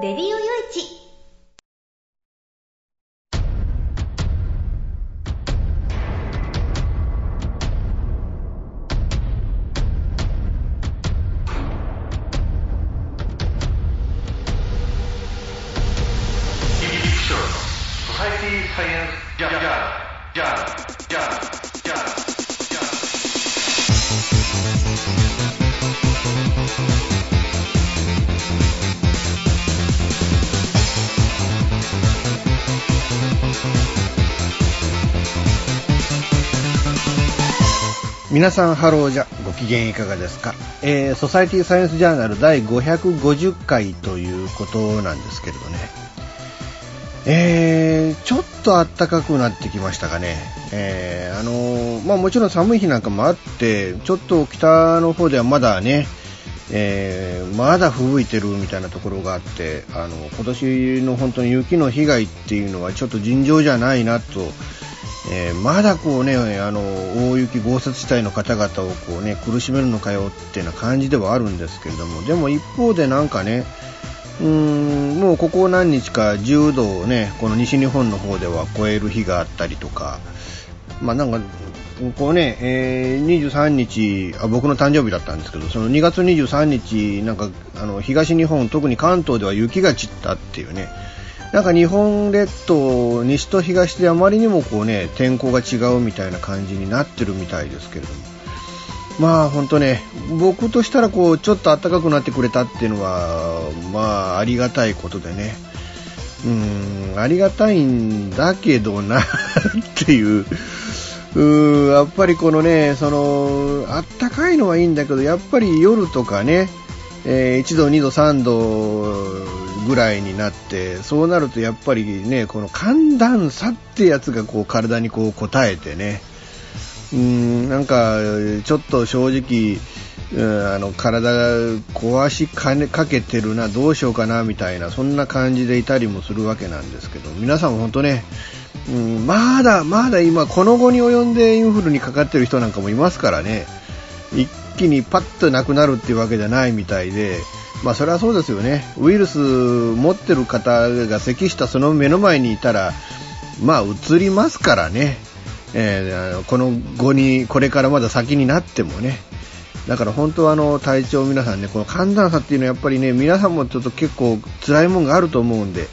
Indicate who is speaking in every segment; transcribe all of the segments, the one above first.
Speaker 1: レディオよいち
Speaker 2: 皆さんハローじゃ。ご機嫌いかがですか、えー、ソサイティサイエンスジャーナル第550回ということなんですけれどね。えー、ちょっと暖かくなってきましたかね、えー、あの、まあ、もちろん寒い日なんかもあってちょっと北の方ではまだね、えー、まだ吹雪いてるみたいなところがあってあの今年の本当に雪の被害っていうのはちょっと尋常じゃないなとえー、まだこうね、あの、大雪豪雪地帯の方々をこうね、苦しめるのかよっていうな感じではあるんですけれども、でも一方でなんかね、うーん、もうここ何日か10度をね、この西日本の方では超える日があったりとか、まあなんか、こうね、えー、23日あ、僕の誕生日だったんですけど、その2月23日、なんか、あの、東日本、特に関東では雪が散ったっていうね、なんか日本列島、西と東であまりにもこうね、天候が違うみたいな感じになってるみたいですけれども。まあ本当ね、僕としたらこう、ちょっと暖かくなってくれたっていうのは、まあありがたいことでね。うん、ありがたいんだけどなっていう。うやっぱりこのね、その、あったかいのはいいんだけど、やっぱり夜とかね、えー、1度、2度、3度ぐらいになって、そうなるとやっぱりね、この寒暖差ってやつがこう体にこう応えてね、うん、なんかちょっと正直、あの体が壊しか,、ね、かけてるな、どうしようかなみたいな、そんな感じでいたりもするわけなんですけど、皆さん本当ね、うん、まだまだ今、この後に及んでインフルにかかってる人なんかもいますからね、一気にパッとなくなるっていうわけじゃないみたいで、まあそれはそうですよね。ウイルス持ってる方が咳したその目の前にいたら、まあ移りますからね。えー、この後に、これからまだ先になってもね。だから本当はあの体調皆さんね、この寒暖差っていうのはやっぱりね、皆さんもちょっと結構辛いもんがあると思うんで、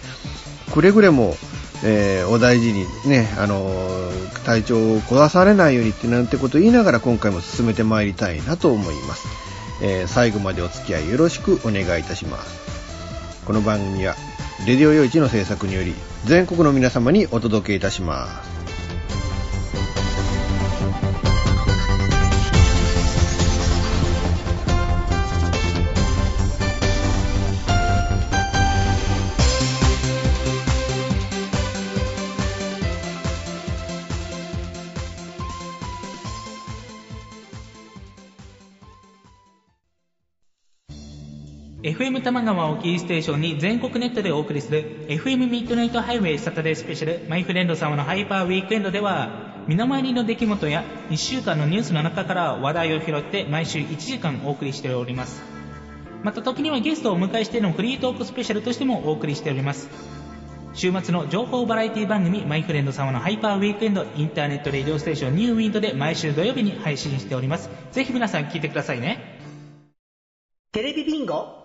Speaker 2: くれぐれも、えー、お大事にね、あの、体調を壊されないようにってなんてことを言いながら今回も進めてまいりたいなと思います。えー、最後までお付き合いよろしくお願いいたします。この番組は、レディオ用一の制作により、全国の皆様にお届けいたします。
Speaker 3: 玉川をキーステーションに全国ネットでお送りする FM ミッドナイトハイウェイサタデースペシャルマイフレンド様のハイパーウィークエンドでは身の回りの出来事や1週間のニュースの中から話題を拾って毎週1時間お送りしておりますまた時にはゲストをお迎えしてのフリートークスペシャルとしてもお送りしております週末の情報バラエティ番組マイフレンド様のハイパーウィークエンドインターネットレディオステーションニューウィンドで毎週土曜日に配信しておりますぜひ皆さん聞いてくださいね
Speaker 4: テレビビンゴ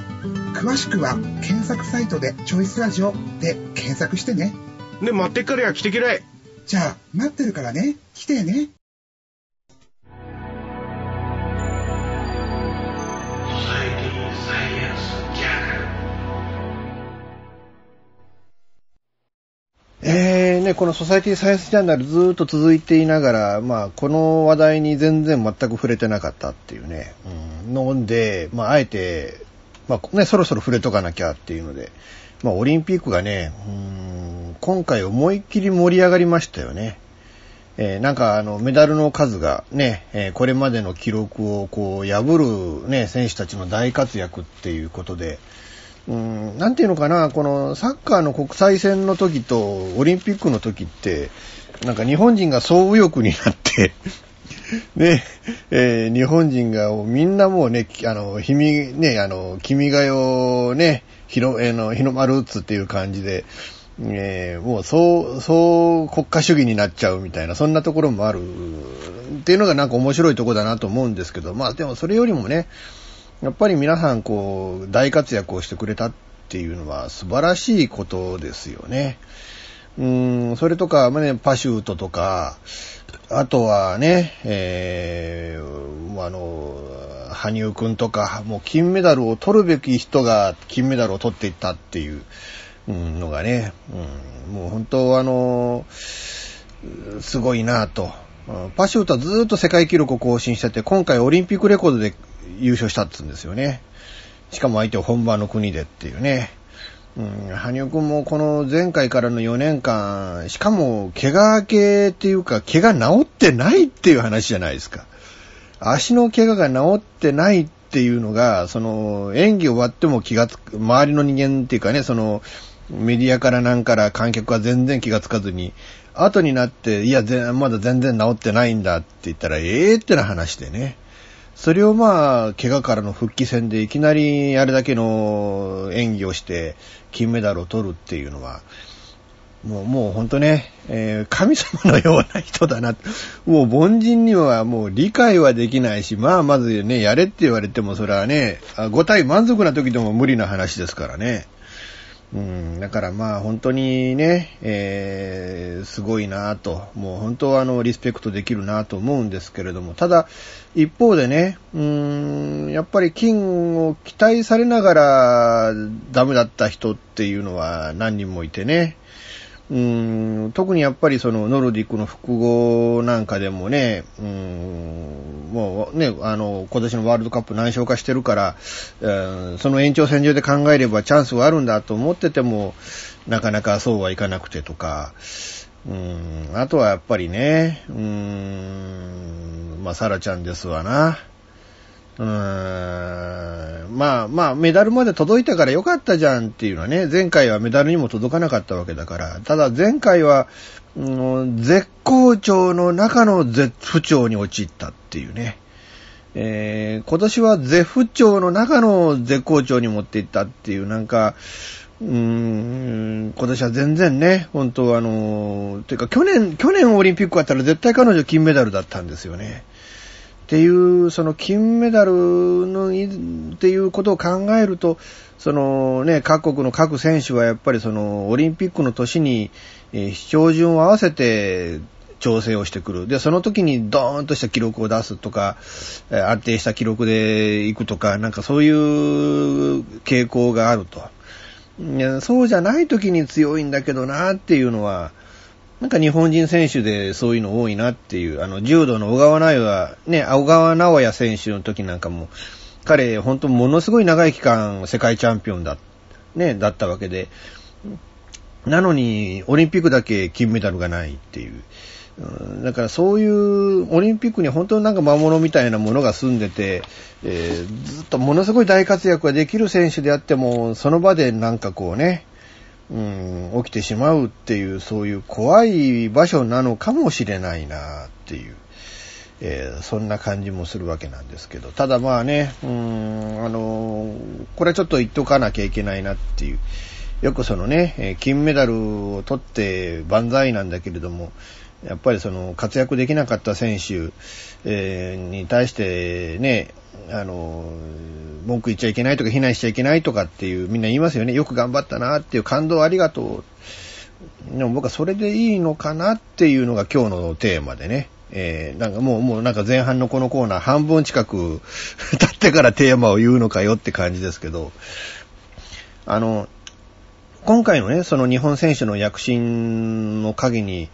Speaker 5: 詳しくは検索サイトでチョイスラジオで検索してね。
Speaker 6: ね、待ってっからや来てきれい。
Speaker 5: じゃあ、待ってるからね。来てね。
Speaker 2: えーね、このソサイティサイエンスジャーナルずっと続いていながら、まあ、この話題に全然全く触れてなかったっていうね、うん、ので、まあ、あえて、まあ、ね、そろそろ触れとかなきゃっていうので、まあ、オリンピックがね、うん、今回思いっきり盛り上がりましたよね。えー、なんかあの、メダルの数がね、えー、これまでの記録をこう、破るね、選手たちの大活躍っていうことで、うん、なんていうのかな、このサッカーの国際戦の時とオリンピックの時って、なんか日本人が総右翼になって ね、えー、日本人がみんなもうね、あの、ひみ、ね、あの、君が代ね、ひろ、えー、の、日の丸打つっていう感じで、えー、もうそう、そう国家主義になっちゃうみたいな、そんなところもあるっていうのがなんか面白いとこだなと思うんですけど、まあでもそれよりもね、やっぱり皆さんこう、大活躍をしてくれたっていうのは素晴らしいことですよね。うん、それとか、まあね、パシュートとか、あとはね、えー、あの、羽生くんとか、もう金メダルを取るべき人が金メダルを取っていったっていうのがね、うん、もう本当あの、すごいなと。パシュートはずっと世界記録を更新してて、今回オリンピックレコードで優勝したっつうんですよね。しかも相手は本場の国でっていうね。うん、羽生くんもこの前回からの4年間、しかも怪我明けっていうか、怪我治ってないっていう話じゃないですか。足の怪我が治ってないっていうのが、その演技終わっても気がつく、周りの人間っていうかね、そのメディアからなんから観客は全然気がつかずに、後になって、いや、まだ全然治ってないんだって言ったら、ええー、ってな話でね。それをまあ、怪我からの復帰戦でいきなりあれだけの演技をして金メダルを取るっていうのは、もう、もうほんとね、えー、神様のような人だな。もう凡人にはもう理解はできないし、まあまずね、やれって言われてもそれはね、5体満足な時でも無理な話ですからね。うん、だからまあ本当にね、えー、すごいなと、もう本当はあのリスペクトできるなと思うんですけれども、ただ一方でね、うーん、やっぱり金を期待されながらダメだった人っていうのは何人もいてね、特にやっぱりそのノルディックの複合なんかでもね、うんもうね、あの、今年のワールドカップ難勝化してるから、その延長線上で考えればチャンスはあるんだと思ってても、なかなかそうはいかなくてとか、うん、あとはやっぱりね、うん、まあ、サラちゃんですわな。まあまあ、メダルまで届いたからよかったじゃんっていうのはね、前回はメダルにも届かなかったわけだから、ただ前回は、うん、絶好調の中の絶不調に陥ったっていうね。えー、今年は絶不調の中の絶好調に持っていったっていう、なんか、うーん、今年は全然ね、本当あの、ていうか去年、去年オリンピックあったら絶対彼女金メダルだったんですよね。っていう、その金メダルの、っていうことを考えると、そのね、各国の各選手はやっぱりそのオリンピックの年に、えー、標準を合わせて調整をしてくる。で、その時にドーンとした記録を出すとか、え、安定した記録で行くとか、なんかそういう傾向があると。そうじゃない時に強いんだけどなっていうのは、なんか日本人選手でそういうの多いなっていう、あの、柔道の小川直也、ね、小川直也選手の時なんかも、彼、本当ものすごい長い期間世界チャンピオンだ、ね、だったわけで、なのに、オリンピックだけ金メダルがないっていう。だからそういうオリンピックに本当になんか魔物みたいなものが住んでて、えー、ずっとものすごい大活躍ができる選手であっても、その場でなんかこうね、うん、起きてしまうっていう、そういう怖い場所なのかもしれないなっていう、えー、そんな感じもするわけなんですけど、ただまあね、うん、あのこれちょっと言っとかなきゃいけないなっていう、よくそのね、金メダルを取って万歳なんだけれども、やっぱりその活躍できなかった選手、えー、に対してね、あの、文句言っちゃいけないとか、非難しちゃいけないとかっていう、みんな言いますよね。よく頑張ったなっていう感動ありがとう。でも僕はそれでいいのかなっていうのが今日のテーマでね。えー、なんかもう、もうなんか前半のこのコーナー半分近く経ってからテーマを言うのかよって感じですけど、あの、今回のね、その日本選手の躍進の鍵に、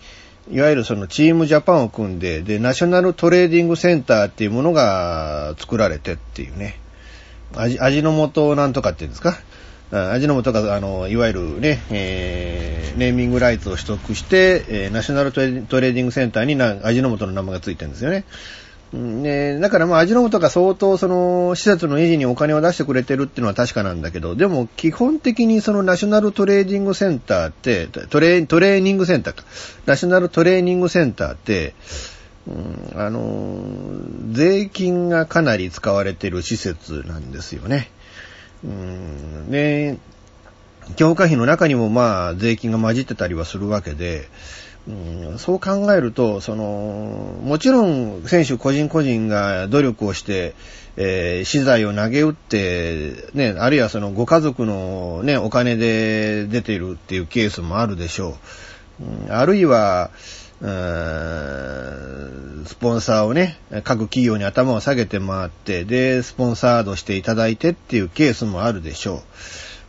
Speaker 2: いわゆるそのチームジャパンを組んで、で、ナショナルトレーディングセンターっていうものが作られてっていうね、味、味の素なんとかっていうんですか？味の素が、あの、いわゆるね、えー、ネーミングライツを取得して、えー、ナショナルトレーディングセンターにな味の素の名前がついてるんですよね。ね、だからまあ味の素が相当その施設の維持にお金を出してくれてるっていうのは確かなんだけど、でも基本的にそのナショナルトレーディングセンターって、トレトレーニングセンターか。ナショナルトレーニングセンターって、うん、あの、税金がかなり使われてる施設なんですよね。うん、で、強化費の中にもまあ税金が混じってたりはするわけで、うん、そう考えると、その、もちろん選手個人個人が努力をして、えー、資材を投げ打って、ね、あるいはそのご家族のね、お金で出ているっていうケースもあるでしょう。あるいは、スポンサーをね、各企業に頭を下げて回って、で、スポンサードしていただいてっていうケースもあるでしょう。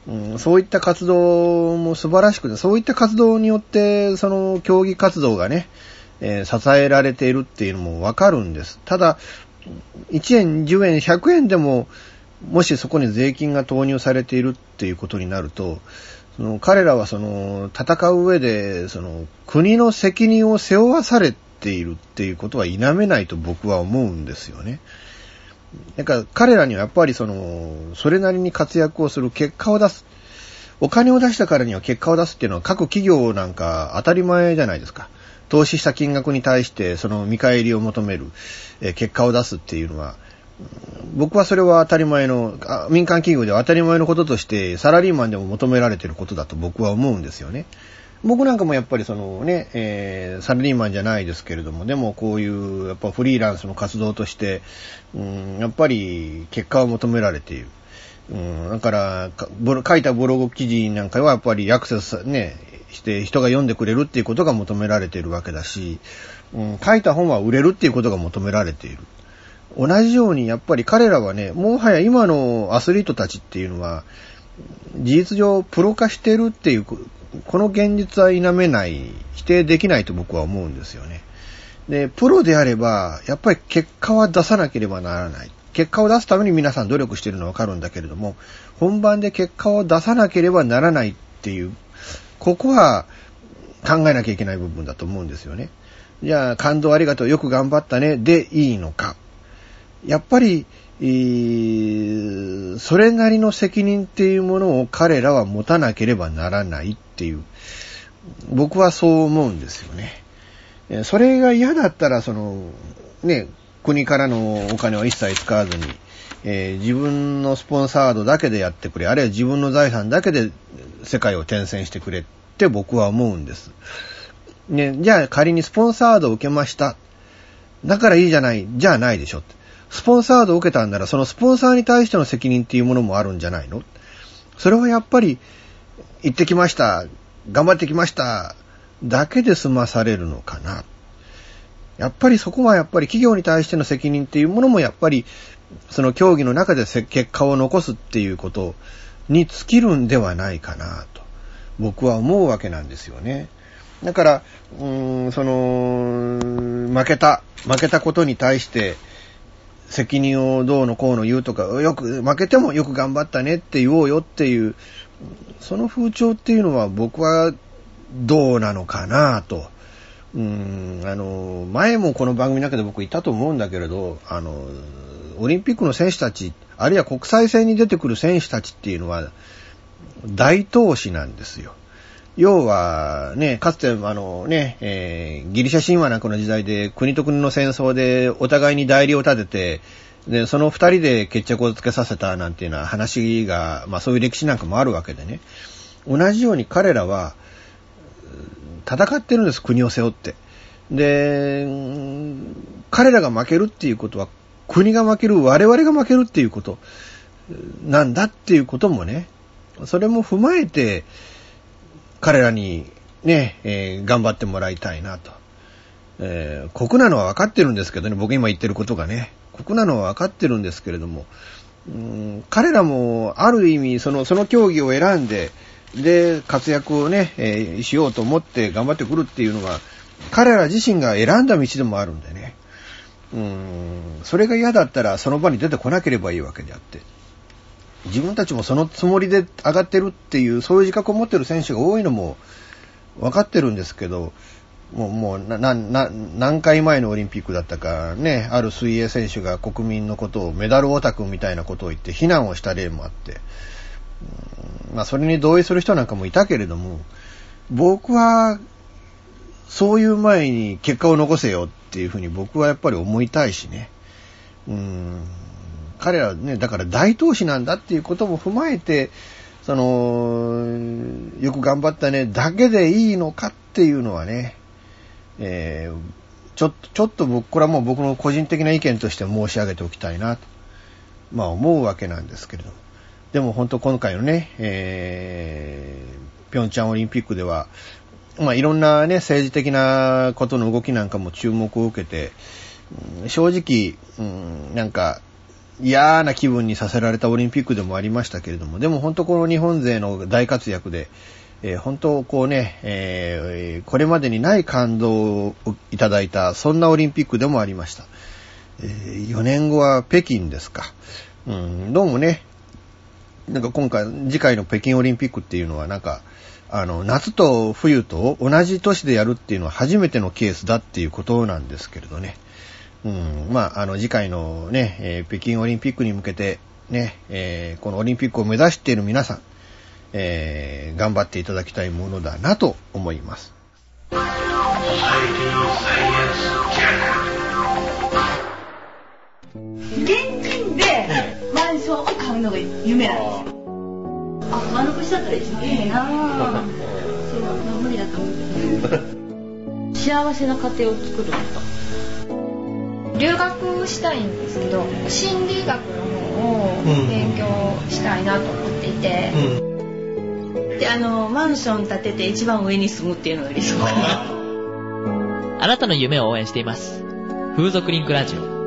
Speaker 2: うん、そういった活動も素晴らしくて、そういった活動によって、その競技活動がね、えー、支えられているっていうのもわかるんです。ただ、1円、10円、100円でも、もしそこに税金が投入されているっていうことになると、その彼らはその戦う上で、その国の責任を背負わされているっていうことは否めないと僕は思うんですよね。なんか彼らにはやっぱりその、それなりに活躍をする結果を出す。お金を出したからには結果を出すっていうのは各企業なんか当たり前じゃないですか。投資した金額に対してその見返りを求める、え結果を出すっていうのは、僕はそれは当たり前の、民間企業では当たり前のこととしてサラリーマンでも求められていることだと僕は思うんですよね。僕なんかもやっぱりそのね、えー、サラリーマンじゃないですけれども、でもこういう、やっぱフリーランスの活動として、うん、やっぱり結果を求められている。うん、だから、書いたブログ記事なんかはやっぱりアクセスね、して人が読んでくれるっていうことが求められているわけだし、うん、書いた本は売れるっていうことが求められている。同じようにやっぱり彼らはね、もはや今のアスリートたちっていうのは、事実上プロ化してるっていうこの現実は否めない、否定できないと僕は思うんですよね。で、プロであれば、やっぱり結果は出さなければならない。結果を出すために皆さん努力してるのはわかるんだけれども、本番で結果を出さなければならないっていう、ここは考えなきゃいけない部分だと思うんですよね。じゃあ、感動ありがとう、よく頑張ったね、でいいのか。やっぱり、それなりの責任っていうものを彼らは持たなければならないっていう、僕はそう思うんですよね。それが嫌だったら、その、ね、国からのお金を一切使わずに、えー、自分のスポンサードだけでやってくれ、あるいは自分の財産だけで世界を転戦してくれって僕は思うんです。ね、じゃあ仮にスポンサードを受けました。だからいいじゃない、じゃあないでしょって。スポンサードを受けたんなら、そのスポンサーに対しての責任っていうものもあるんじゃないの？それはやっぱり、行ってきました、頑張ってきました、だけで済まされるのかな？やっぱりそこはやっぱり企業に対しての責任っていうものもやっぱり、その競技の中で結果を残すっていうことに尽きるんではないかなと、僕は思うわけなんですよね。だから、うーん、その、負けた、負けたことに対して、責任をどうのこうの言うとか、よく、負けてもよく頑張ったねって言おうよっていう、その風潮っていうのは僕はどうなのかなと。うん、あの、前もこの番組の中で僕言ったと思うんだけれど、あの、オリンピックの選手たち、あるいは国際戦に出てくる選手たちっていうのは、大投資なんですよ。要は、ね、かつて、あのね、えー、ギリシャ神話なんかの時代で国と国の戦争でお互いに代理を立てて、で、その二人で決着をつけさせたなんていうような話が、まあそういう歴史なんかもあるわけでね。同じように彼らは、戦ってるんです、国を背負って。で、彼らが負けるっていうことは、国が負ける、我々が負けるっていうことなんだっていうこともね、それも踏まえて、彼らにね、えー、頑張ってもらいたいなと。えー、酷なのは分かってるんですけどね、僕今言ってることがね、酷なのは分かってるんですけれども、うん彼らもある意味その、その競技を選んで、で、活躍をね、えー、しようと思って頑張ってくるっていうのが、彼ら自身が選んだ道でもあるんでね。うん、それが嫌だったらその場に出てこなければいいわけであって。自分たちもそのつもりで上がってるっていう、そういう自覚を持ってる選手が多いのも分かってるんですけど、もう、もう、な、な、何回前のオリンピックだったか、ね、ある水泳選手が国民のことをメダルオタクみたいなことを言って非難をした例もあって、まあ、それに同意する人なんかもいたけれども、僕は、そういう前に結果を残せよっていうふうに僕はやっぱり思いたいしね。うん、彼らね、だから大投資なんだっていうことも踏まえて、その、よく頑張ったね、だけでいいのかっていうのはね、えー、ちょっと、ちょっと僕、これはもう僕の個人的な意見として申し上げておきたいなと、まあ思うわけなんですけれども。でも本当今回のね、えー、ピョンチャンオリンピックでは、まあいろんなね、政治的なことの動きなんかも注目を受けて、正直、うん、なんか、嫌な気分にさせられたオリンピックでもありましたけれども、でも本当この日本勢の大活躍で、えー、本当こうね、えー、これまでにない感動をいただいた、そんなオリンピックでもありました。えー、4年後は北京ですか。うん、どうもね、なんか今回、次回の北京オリンピックっていうのはなんか、あの、夏と冬と同じ年でやるっていうのは初めてのケースだっていうことなんですけれどね。うん、まあ、あの、次回のね、えー、北京オリンピックに向けて、ね、えー、このオリンピックを目指している皆さん、えー、頑張っていただきたいものだなと思います。
Speaker 1: 現金でマンションを買うのが夢なんですよ。あ、丸腰だったら一番いいな そう無理だと思う。幸せな家庭を作ると。
Speaker 7: 留学したいんですけど心理学の方を勉強したいなと思っていて、
Speaker 1: うん、であのマンション建てて一番上に住むっていうのが理想かな
Speaker 8: あなたの夢を応援しています風俗リンクラジオ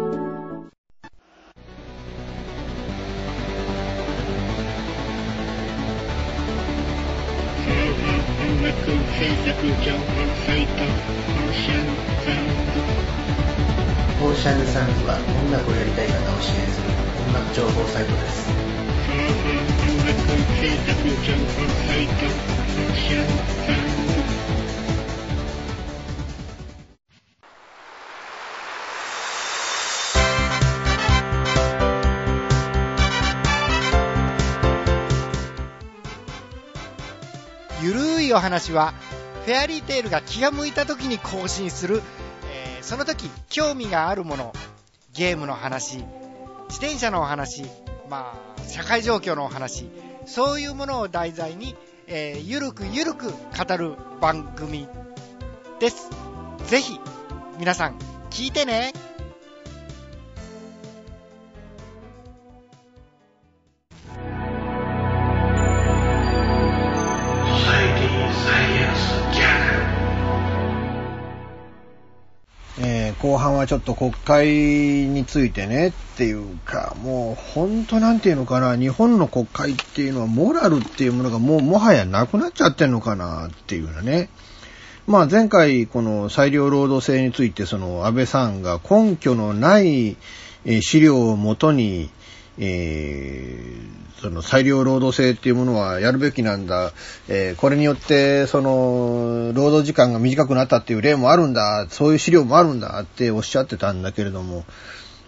Speaker 8: 制作情報サイトシャンサンズは音楽をやりたい方を支援する音楽情報サイトです。
Speaker 9: ゆるいお話はフェアリーテールが気が向いた時に更新するその時興味があるものゲームの話自転車のお話まあ社会状況のお話そういうものを題材に、えー、ゆるくゆるく語る番組です。ぜひ皆さん聞いてね。
Speaker 2: 後半はちょっと国会についてねっていうか、もう本当なんていうのかな、日本の国会っていうのはモラルっていうものがもうもはやなくなっちゃってんのかなっていうのね。まあ前回この裁量労働制についてその安倍さんが根拠のない資料をもとに、えー、その裁量労働制っていうものはやるべきなんだ、えー、これによってその労働時間が短くなったっていう例もあるんだ、そういう資料もあるんだっておっしゃってたんだけれども、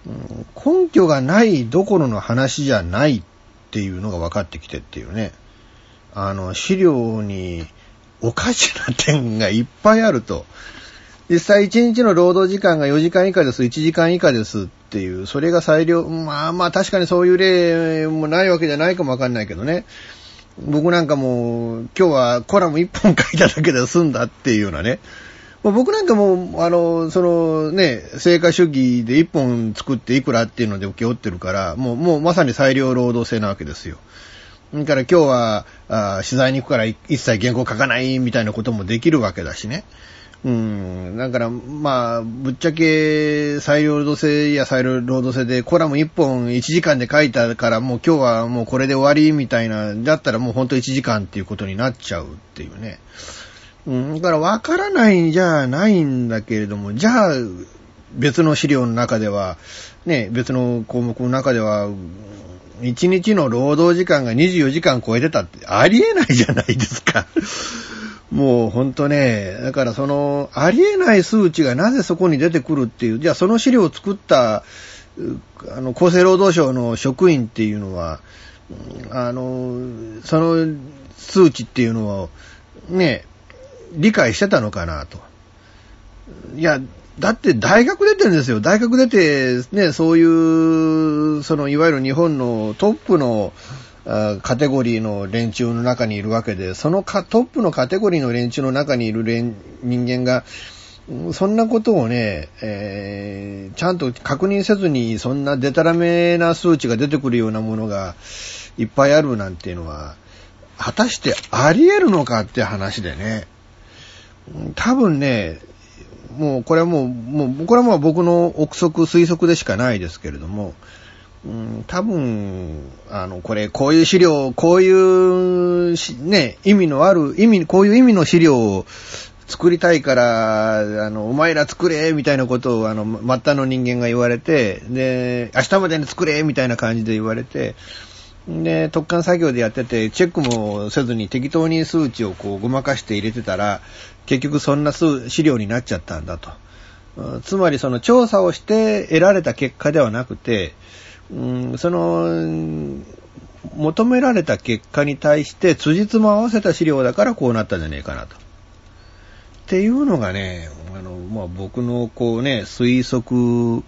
Speaker 2: うん、根拠がないどころの話じゃないっていうのが分かってきてっていうね。あの、資料におかしな点がいっぱいあると。実際1日の労働時間が4時間以下です、1時間以下ですっていう、それが裁量、まあまあ確かにそういう例もないわけじゃないかもわかんないけどね。僕なんかも今日はコラム1本書いただけで済んだっていうようなね。僕なんかも、あの、そのね、成果主義で一本作っていくらっていうので請け負ってるから、もう、もうまさに裁量労働制なわけですよ。だから今日はあ取材に行くから一切原稿書かないみたいなこともできるわけだしね。うん。だから、まあ、ぶっちゃけ、裁量労働制や裁量労働制でコラム1本1時間で書いたから、もう今日はもうこれで終わりみたいな、だったらもうほんと1時間っていうことになっちゃうっていうね。うん。だから分からないんじゃないんだけれども、じゃあ、別の資料の中では、ね、別の項目の中では、1日の労働時間が24時間超えてたってありえないじゃないですか。もうほんとね、だからその、ありえない数値がなぜそこに出てくるっていう、じゃあその資料を作った、あの、厚生労働省の職員っていうのは、あの、その数値っていうのを、ね、理解してたのかなと。いや、だって大学出てるんですよ。大学出て、ね、そういう、その、いわゆる日本のトップの、カテゴリーの連中の中にいるわけで、そのかトップのカテゴリーの連中の中にいる連人間が、そんなことをね、えー、ちゃんと確認せずに、そんなデタラメな数値が出てくるようなものがいっぱいあるなんていうのは、果たしてあり得るのかって話でね。多分ね、もうこれはもう、もうこれはもう僕の憶測、推測でしかないですけれども、うん、多分、あの、これ、こういう資料、こういうね、意味のある、意味、こういう意味の資料を作りたいから、あの、お前ら作れ、みたいなことを、あの、末端の人間が言われて、で、明日までに作れ、みたいな感じで言われて、で、特艦作業でやってて、チェックもせずに適当に数値をこうごまかして入れてたら、結局そんな数資料になっちゃったんだと。つまりその調査をして得られた結果ではなくて、うん、その、求められた結果に対して辻褄を合わせた資料だからこうなったんじゃねえかなと。っていうのがね、あの、まあ、僕のこうね、推測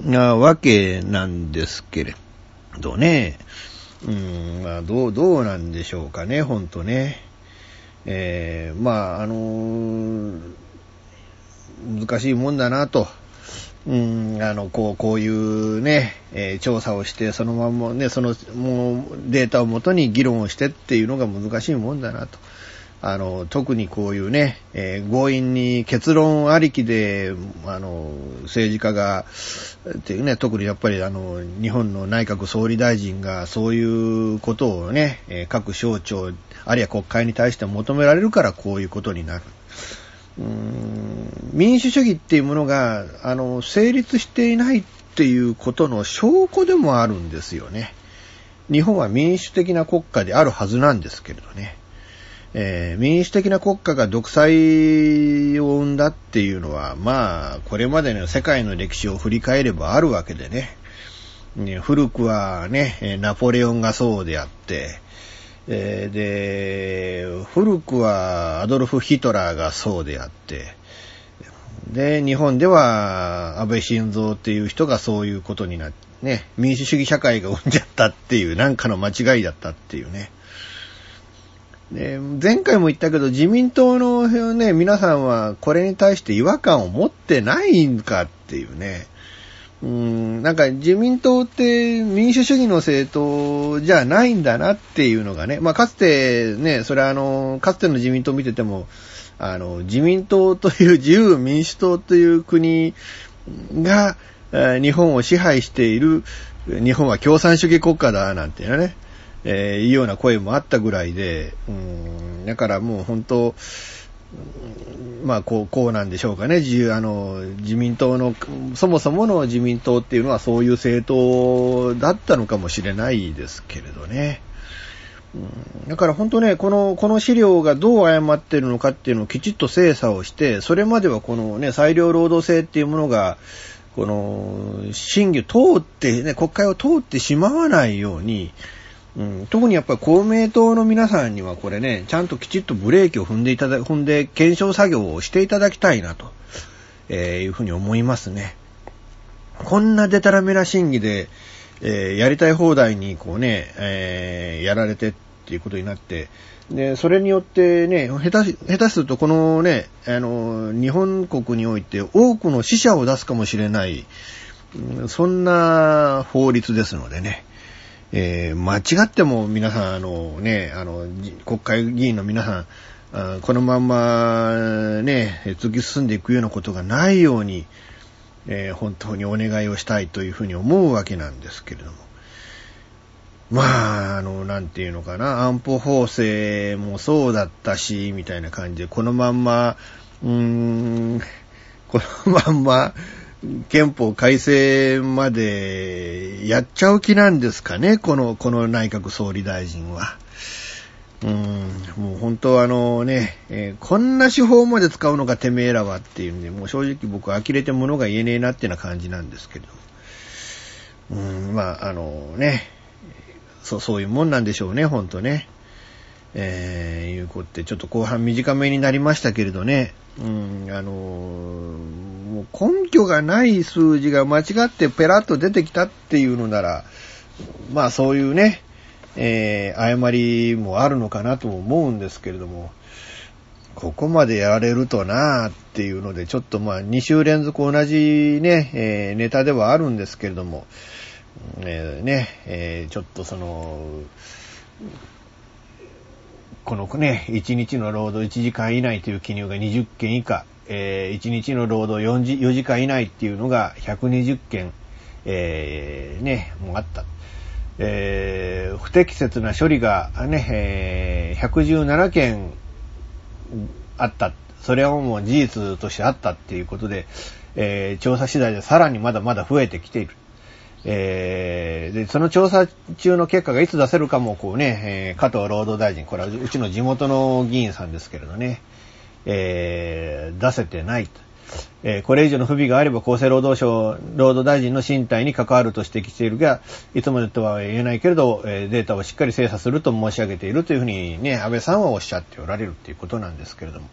Speaker 2: なわけなんですけれどね。うん、まあ、どう、どうなんでしょうかね、ほんとね。えー、まあ、あのー、難しいもんだなと。うん、あの、こう、こういうね、えー、調査をして、そのままね、その、もう、データをもとに議論をしてっていうのが難しいもんだなと。あの、特にこういうね、えー、強引に結論ありきで、あの、政治家が、っていうね、特にやっぱりあの、日本の内閣総理大臣がそういうことをね、えー、各省庁、あるいは国会に対して求められるからこういうことになる。うーん民主主義っていうものが、あの、成立していないっていうことの証拠でもあるんですよね。日本は民主的な国家であるはずなんですけれどね。えー、民主的な国家が独裁を生んだっていうのは、まあ、これまでの世界の歴史を振り返ればあるわけでね。ね古くはね、ナポレオンがそうであって、え、で、古くはアドルフ・ヒトラーがそうであって、で、日本では安倍晋三っていう人がそういうことになって、ね、民主主義社会が生んじゃったっていう、なんかの間違いだったっていうね。で前回も言ったけど、自民党のね、皆さんはこれに対して違和感を持ってないんかっていうね。うん、なんか自民党って民主主義の政党じゃないんだなっていうのがね、まあかつてね、それはあの、かつての自民党見てても、あの、自民党という自由民主党という国が日本を支配している、日本は共産主義国家だなんていうね、えー、いうような声もあったぐらいで、うん、だからもう本当、まあ、こう、こうなんでしょうかね。自由、あの、自民党の、そもそもの自民党っていうのはそういう政党だったのかもしれないですけれどね。だから本当ね、この、この資料がどう誤ってるのかっていうのをきちっと精査をして、それまではこのね、裁量労働制っていうものが、この、審議を通って、ね、国会を通ってしまわないように、うん、特にやっぱり公明党の皆さんにはこれね、ちゃんときちっとブレーキを踏んでいただ、踏んで検証作業をしていただきたいなと、えー、いうふうに思いますね。こんなデタラメな審議で、えー、やりたい放題にこうね、えー、やられてっていうことになって、で、それによってね、下手下手するとこのね、あの、日本国において多くの死者を出すかもしれない、そんな法律ですのでね、えー、間違っても皆さん、あのね、あの、国会議員の皆さん、このまんまね、突き進んでいくようなことがないように、えー、本当にお願いをしたいというふうに思うわけなんですけれども。まあ、あの、なんていうのかな、安保法制もそうだったし、みたいな感じで、このまんま、うーん、このまんま、憲法改正までやっちゃう気なんですかね、この、この内閣総理大臣は。うん、もう本当あのね、えー、こんな手法まで使うのかてめえらはっていうんで、もう正直僕は呆れて物が言えねえなってな感じなんですけど。うん、まあ、あのね、そう、そういうもんなんでしょうね、ほんとね。えー、いうことで、ちょっと後半短めになりましたけれどね。うん、あの、もう根拠がない数字が間違ってペラッと出てきたっていうのなら、まあそういうね、えー、誤りもあるのかなと思うんですけれども、ここまでやられるとなーっていうので、ちょっとまあ2週連続同じね、えー、ネタではあるんですけれども、えー、ね、えー、ちょっとその、このね、1日の労働1時間以内という記入が20件以下、えー、1日の労働 4, 時4時間以内っていうのが120件、えー、ね、もうあった。えー、不適切な処理がね、えー、117件あった。それはもう事実としてあったっていうことで、えー、調査次第でさらにまだまだ増えてきている。えー、で、その調査中の結果がいつ出せるかも、こうね、えー、加藤労働大臣、これはうちの地元の議員さんですけれどね、えー、出せてないと。えー、これ以上の不備があれば厚生労働省、労働大臣の身体に関わると指摘しているが、いつまでとは言えないけれど、えー、データをしっかり精査すると申し上げているというふうにね、安倍さんはおっしゃっておられるということなんですけれども、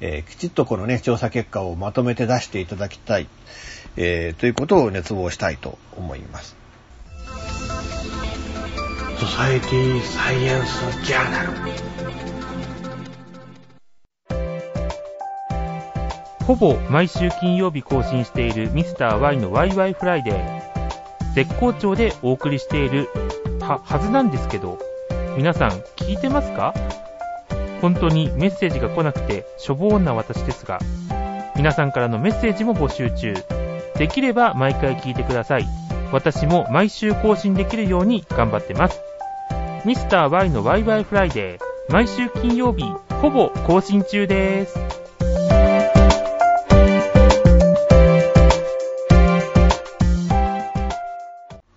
Speaker 2: えー、きちっとこのね、調査結果をまとめて出していただきたい、えー、ということを熱望したいと思います。
Speaker 6: ソサエティサイエンスジャーナル
Speaker 3: ほぼ毎週金曜日更新しているミスター y のワイワイフライデー。絶好調でお送りしているは、はずなんですけど、皆さん聞いてますか？本当にメッセージが来なくてしょぼーんな私ですが、皆さんからのメッセージも募集中。できれば毎回聞いてください。私も毎週更新できるように頑張ってます。ミスター y のワイワイフライデー、毎週金曜日、ほぼ更新中です。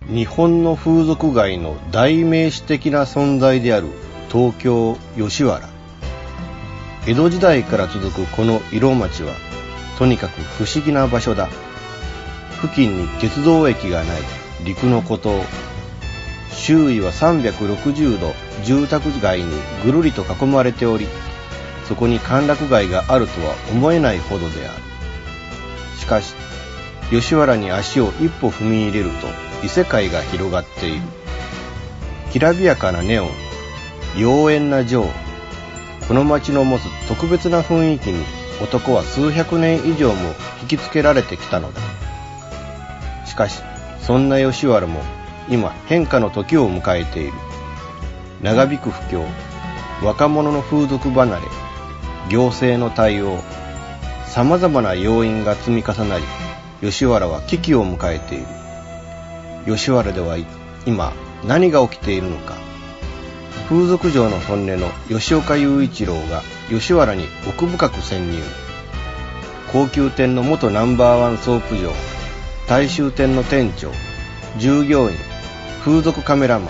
Speaker 2: 日本の風俗街の代名詞的な存在である東京吉原江戸時代から続くこの色町はとにかく不思議な場所だ付近に鉄道駅がない陸の孤島周囲は360度住宅街にぐるりと囲まれておりそこに歓楽街があるとは思えないほどである。しかし吉原に足を一歩踏み入れると異世界が広がっている。きらびやかなネオン妖艶な情この街の持つ特別な雰囲気に男は数百年以上も引きつけられてきたのだ。しかしそんな吉原も今変化の時を迎えている。長引く不況若者の風俗離れ行政の対応様々な要因が積み重なり吉原は危機を迎えている。吉原では今何が起きているのか。風俗嬢の本音の吉岡雄一郎が吉原に奥深く潜入。高級店の元ナンバーワンソープ嬢大衆店の店長従業員風俗カメラマン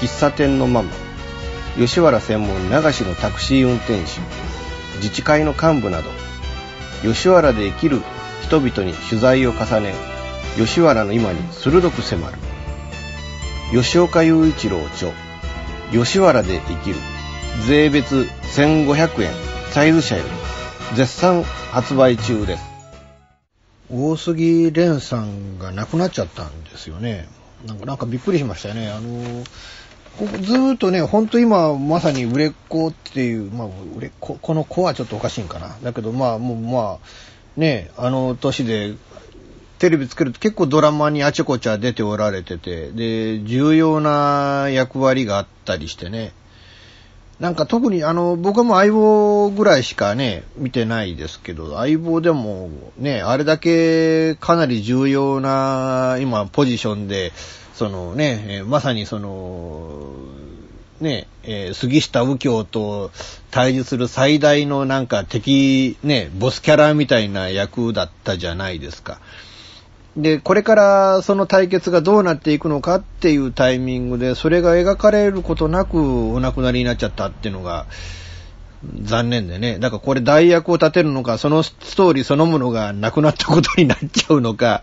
Speaker 2: 喫茶店のママ吉原専門流しのタクシー運転手自治会の幹部など吉原で生きる人々に取材を重ね吉原の今に鋭く迫る。吉岡雄一郎著吉原で生きる税別1500円サイズ社より絶賛発売中です。大杉蓮さんが亡くなっちゃったんですよねなんかなんかびっくりしましたねあのここずーっとね、ほんと今、まさに売れっ子っていう、まあ、売れっ子、この子はちょっとおかしいんかな。だけど、まあ、もう、まあ、ね、あの年で、テレビつけると結構ドラマにあちこちゃ出ておられてて、で、重要な役割があったりしてね。なんか特にあの、僕はもう相棒ぐらいしかね、見てないですけど、相棒でもね、あれだけかなり重要な今ポジションで、そのね、まさにその、ね、え杉下右京と対峙する最大のなんか敵、ね、ボスキャラみたいな役だったじゃないですか。で、これからその対決がどうなっていくのかっていうタイミングで、それが描かれることなくお亡くなりになっちゃったっていうのが、残念でね。だからこれ代役を立てるのか、そのストーリーそのものがなくなったことになっちゃうのか、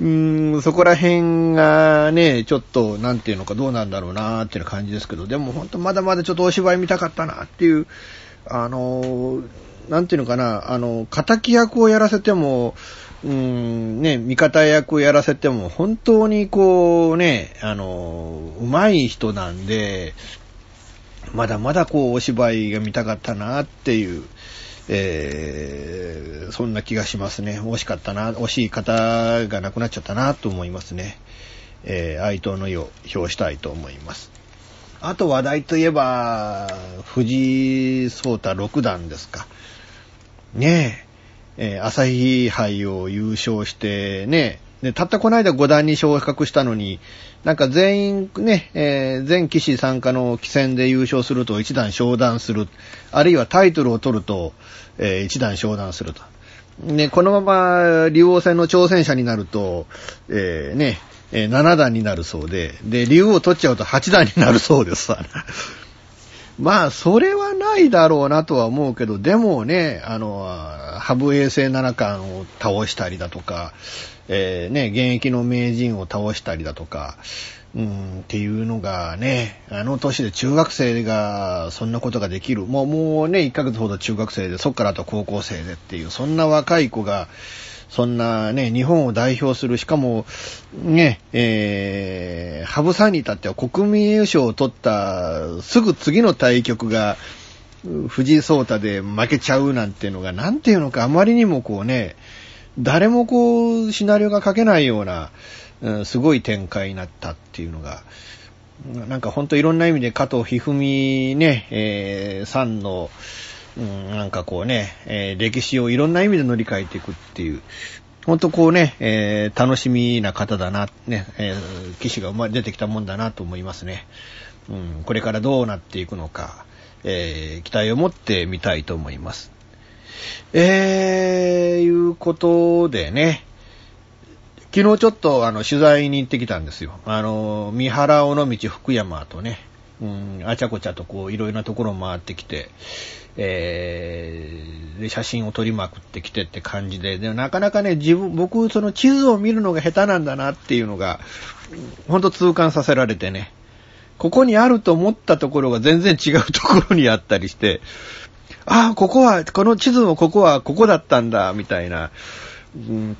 Speaker 2: うーん、そこら辺がね、ちょっと、なんていうのかどうなんだろうなーっていう感じですけど、でも本当まだまだちょっとお芝居見たかったなっていう、あの、なんていうのかな、あの、仇役をやらせても、うん、ね、味方役をやらせても、本当にこうね、あの、上手い人なんで、まだまだこうお芝居が見たかったなっていう、えー、そんな気がしますね。惜しかったな、惜しい方が亡くなっちゃったなと思いますね。えー、哀悼の意を表したいと思います。あと話題といえば、藤井聡太六段ですか。ねえ、えー朝日杯を優勝して、ねで、たったこの間5段に昇格したのに、なんか全員ね、えー全棋士参加の棋戦で優勝すると一段昇段する。あるいはタイトルを取ると、えー一段昇段すると。ね、このまま竜王戦の挑戦者になると、えーね、え7段になるそうで、で、竜王取っちゃうと8段になるそうですわ。まあ、それはないだろうなとは思うけど、でもね、あの、羽生衛星七冠を倒したりだとか、えーね、現役の名人を倒したりだとか、うん、っていうのがね、あの年で中学生がそんなことができる。もう、もうね、1ヶ月ほど中学生で、そっからあと高校生でっていう、そんな若い子が、そんなね、日本を代表する、しかも、ね、えー、羽生さんに至っては国民優勝を取った、すぐ次の対局が、藤井聡太で負けちゃうなんていうのが、なんていうのか、あまりにもこうね、誰もこう、シナリオが書けないような、うんすごい展開になったっていうのが、なんかほんといろんな意味で加藤一二三ね、えー、さんの、うん、なんかこうね、えー歴史をいろんな意味で乗り換えていくっていう、ほんとこうね、えー楽しみな方だな、ね、えー騎士が生まれ出てきたもんだなと思いますね。うん、これからどうなっていくのか、えー期待を持ってみたいと思います。えー、いうことでね、昨日ちょっとあの取材に行ってきたんですよ。あの、三原尾道福山とね、うん、あちゃこちゃとこういろいろなところ回ってきて、えー、で写真を撮りまくってきてって感じで、でもなかなかね、自分、僕その地図を見るのが下手なんだなっていうのが、ほんと痛感させられてね、ここにあると思ったところが全然違うところにあったりして、ああ、ここは、この地図のここはここだったんだ、みたいな、うん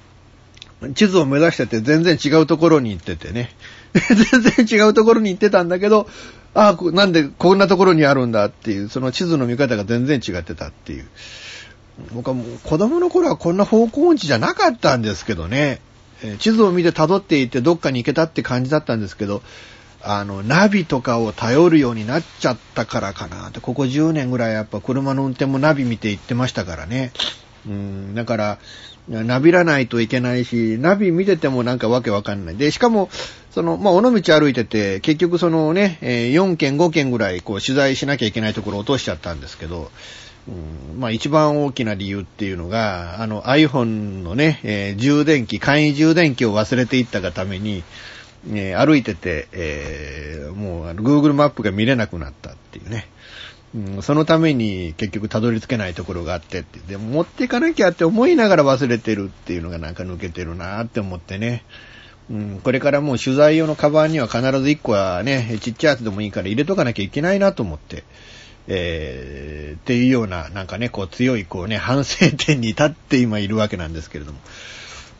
Speaker 2: 地図を目指してて全然違うところに行っててね。全然違うところに行ってたんだけど、ああ、なんでこんなところにあるんだっていう、その地図の見方が全然違ってたっていう。僕はもう子供の頃はこんな方向音痴じゃなかったんですけどね。地図を見て辿っていってどっかに行けたって感じだったんですけど、あの、ナビとかを頼るようになっちゃったからかなって、ここ10年ぐらいやっぱ車の運転もナビ見て行ってましたからね。うん、だから、ナビらないといけないし、ナビ見ててもなんかわけわかんない。で、しかも、その、まあ、尾道歩いてて、結局そのね、えー4件5件ぐらいこう取材しなきゃいけないところを落としちゃったんですけど、うん、まあ一番大きな理由っていうのが、あの iPhone のね、えー充電器、簡易充電器を忘れていったがために、えー歩いてて、えーもうあの Google マップが見れなくなったっていうね。うん、そのために結局たどり着けないところがあってって。で持っていかなきゃって思いながら忘れてるっていうのがなんか抜けてるなって思ってね。うん、これからもう取材用のカバンには必ず1個はね、ちっちゃいやつでもいいから入れとかなきゃいけないなと思って。えー、っていうような、なんかね、こう強いこうね、反省点に立って今いるわけなんですけれども。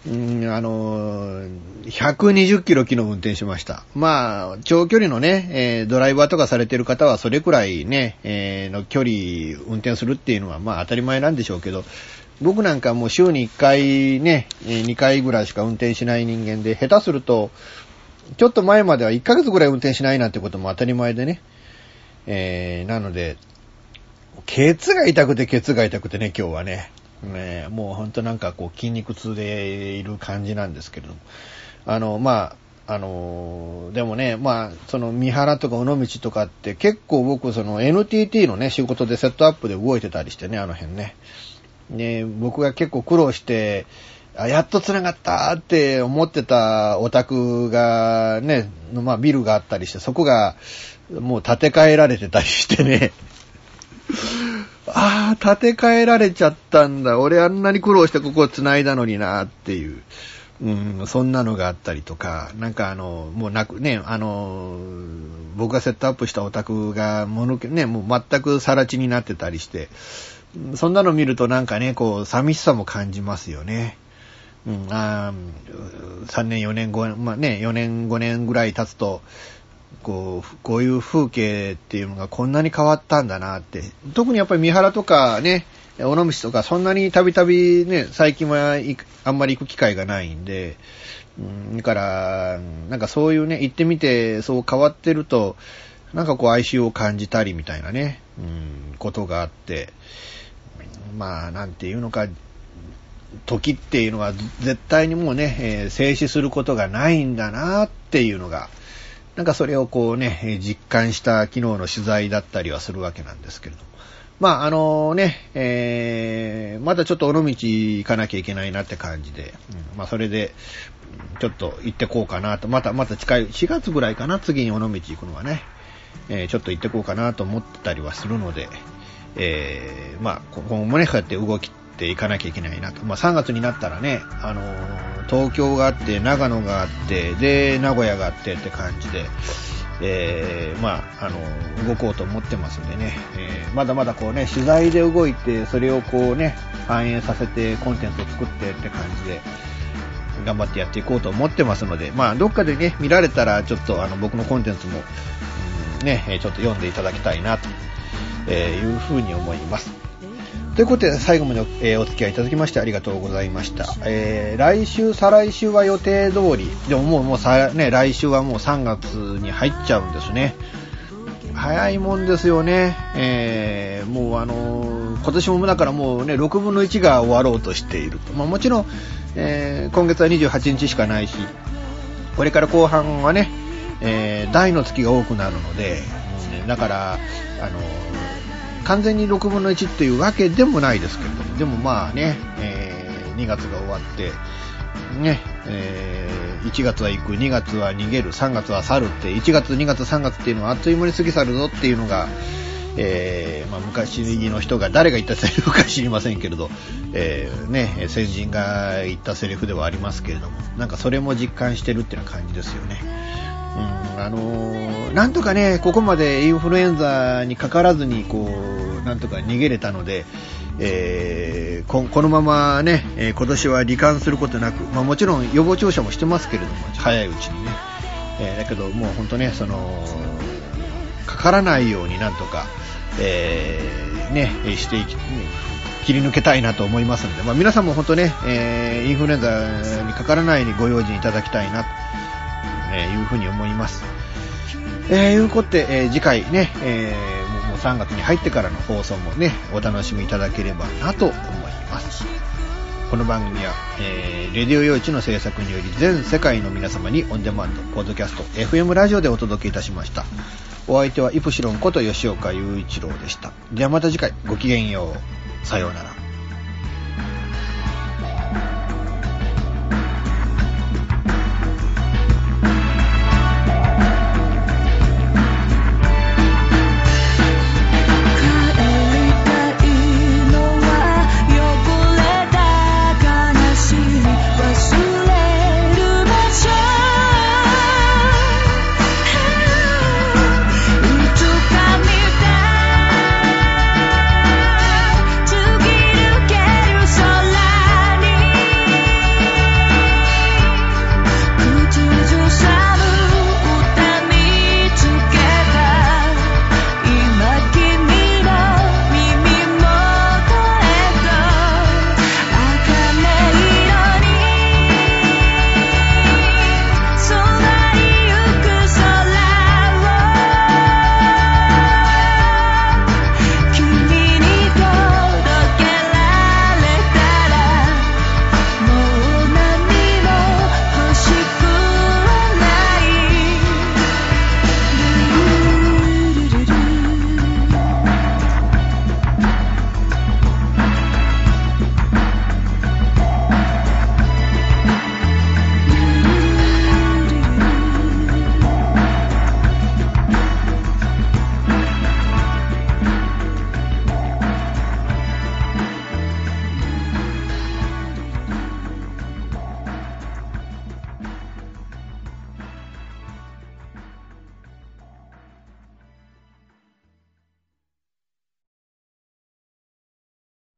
Speaker 2: うん、あのー、120キロ昨日運転しました。まあ、長距離のね、えードライバーとかされてる方はそれくらいね、えーの距離運転するっていうのはまあ当たり前なんでしょうけど、僕なんかもう週に1回ね、2回ぐらいしか運転しない人間で、下手すると、ちょっと前までは1ヶ月ぐらい運転しないなんてことも当たり前でね。えー、なので、ケツが痛くてケツが痛くてね、今日はね。ねもうほんとなんかこう筋肉痛でいる感じなんですけれども。あの、まあ、あの、でもね、まあ、その三原とか尾道とかって結構僕その NTT のね、仕事でセットアップで動いてたりしてね、あの辺ね。ね、僕が結構苦労して、あやっと繋がったって思ってたお宅がね、のまあビルがあったりして、そこがもう建て替えられてたりしてね。ああ、建て替えられちゃったんだ。俺あんなに苦労してここを繋いだのになっていう。うん、そんなのがあったりとか、なんかあの、もうなく、ね、あの、僕がセットアップしたお宅が、もの、ね、もう全く更地になってたりして、そんなの見るとなんかね、こう、寂しさも感じますよね。うん、あー3年、4年、5年、まあね、4年、5年ぐらい経つと、こう、こういう風景っていうのがこんなに変わったんだなって。特にやっぱり三原とかね、尾道とかそんなにたびたびね、最近はあんまり行く機会がないんで、うん、だから、なんかそういうね、行ってみてそう変わってると、なんかこう哀愁を感じたりみたいなね、うん、ことがあって、まあ、なんていうのか、時っていうのは絶対にもうね、えー静止することがないんだなっていうのが、なんかそれをこうね、実感した昨日の取材だったりはするわけなんですけれども。まあ、あのね、えー、まだちょっと尾道行かなきゃいけないなって感じで、うんまあそれで、ちょっと行ってこうかなと、また、また近い、4月ぐらいかな、次に尾道行くのはね、えーちょっと行ってこうかなと思ってたりはするので、えー、まあ、今後もね、こうやって動きていかなきゃいけないなと。まあ、3月になったらね、あのー東京があって、長野があって、で、名古屋があってって感じで、えー、まあ、あのー動こうと思ってますんでね、えーまだまだこうね、取材で動いて、それをこうね、反映させて、コンテンツを作ってって感じで、頑張ってやっていこうと思ってますので、まあ、どっかでね、見られたら、ちょっとあの、僕のコンテンツも、うんね、ちょっと読んでいただきたいなと、えいうふうに思います。ということで、最後までお,、えお付き合いいただきましてありがとうございました。えー来週、再来週は予定通り、でももう、もうさ、ね、来週はもう3月に入っちゃうんですね。早いもんですよね。えーもうあのー今年もだからもうね、6分の1が終わろうとしていると。まあもちろん、えー今月は28日しかないし、これから後半はね、えー大の月が多くなるので、うんだから、あのー完全に6分の1っていうわけでもないですけれども、でもまあね、え2月が終わって、ね、えー1月は行く、2月は逃げる、3月は去るって、1月、2月、3月っていうのはあっという間に過ぎ去るぞっていうのが、えーまあ、昔の人が誰が言ったセリフか知りませんけれど、えーね、先人が言ったセリフではありますけれども、なんかそれも実感してるっていうな感じですよね。うん、あのーなんとかね、ここまでインフルエンザにかからずに、こなんとか逃げれたので、えーここのままね、え今年は罹患することなく、まあ、もちろん予防注射もしてますけれども、早いうちにね。えーだけど、もう本当ね、その、かからないようになんとか、えーね、していき、切り抜けたいなと思いますので、まあ、皆さんも本当ね、えインフルエンザにかからないようにご用心いただきたいなと、いうふうに思います。えー、いうことで、えー次回ね、えー3月に入ってからの放送もね、お楽しみいただければなと思います。この番組は、えーレディオ用地の制作により全世界の皆様にオンデマンド、ポッドキャスト、FM ラジオでお届けいたしました。お相手はイプシロンこと吉岡雄一郎でした。ではまた次回、ごきげんよう。さようなら。